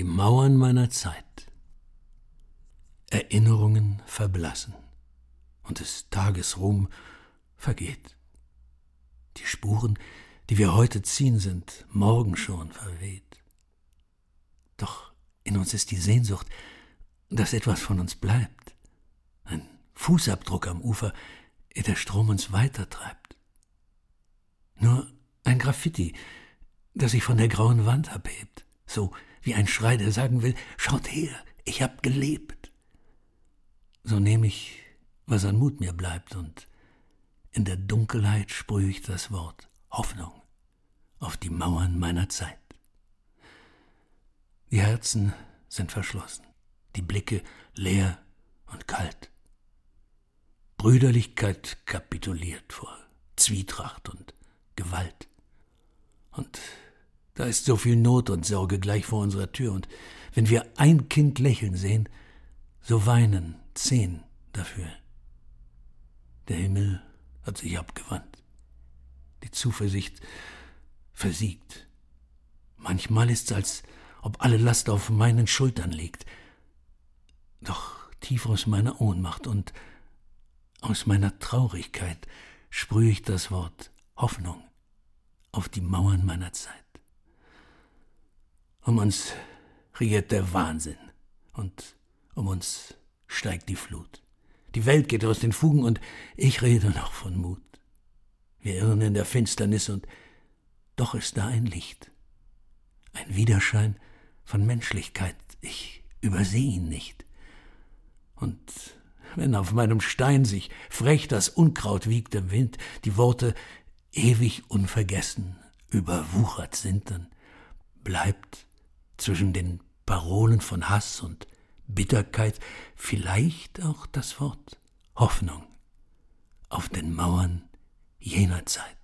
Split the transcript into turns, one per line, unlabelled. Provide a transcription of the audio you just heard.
die Mauern meiner Zeit. Erinnerungen verblassen und des Tages Ruhm vergeht. Die Spuren, die wir heute ziehen, sind morgen schon verweht. Doch in uns ist die Sehnsucht, dass etwas von uns bleibt. Ein Fußabdruck am Ufer, ehe der Strom uns weitertreibt. Nur ein Graffiti, das sich von der grauen Wand abhebt, so wie ein Schrei, der sagen will, schaut her, ich hab gelebt. So nehme ich, was an Mut mir bleibt, und in der Dunkelheit sprühe ich das Wort Hoffnung auf die Mauern meiner Zeit. Die Herzen sind verschlossen, die Blicke leer und kalt. Brüderlichkeit kapituliert vor Zwietracht und Gewalt. Und da ist so viel Not und Sorge gleich vor unserer Tür, und wenn wir ein Kind lächeln sehen, so weinen zehn dafür. Der Himmel hat sich abgewandt. Die Zuversicht versiegt. Manchmal ist's, als ob alle Last auf meinen Schultern liegt. Doch tief aus meiner Ohnmacht und aus meiner Traurigkeit sprühe ich das Wort Hoffnung auf die Mauern meiner Zeit. Um uns regiert der Wahnsinn und um uns steigt die Flut. Die Welt geht aus den Fugen und ich rede noch von Mut. Wir irren in der Finsternis und doch ist da ein Licht, ein Widerschein von Menschlichkeit. Ich übersehe ihn nicht. Und wenn auf meinem Stein sich frech das Unkraut wiegt im Wind, die Worte ewig unvergessen überwuchert sind, dann bleibt zwischen den Parolen von Hass und Bitterkeit vielleicht auch das Wort Hoffnung auf den Mauern jener Zeit.